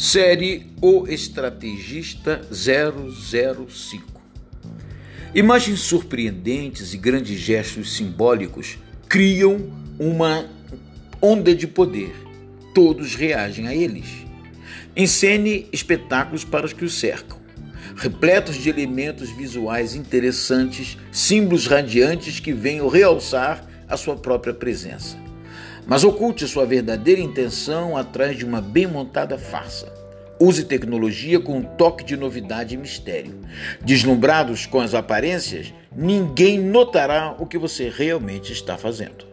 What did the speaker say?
Série O Estrategista 005 Imagens surpreendentes e grandes gestos simbólicos criam uma onda de poder. Todos reagem a eles. Encene espetáculos para os que o cercam, repletos de elementos visuais interessantes, símbolos radiantes que venham realçar a sua própria presença mas oculte sua verdadeira intenção atrás de uma bem montada farsa. Use tecnologia com um toque de novidade e mistério. Deslumbrados com as aparências, ninguém notará o que você realmente está fazendo.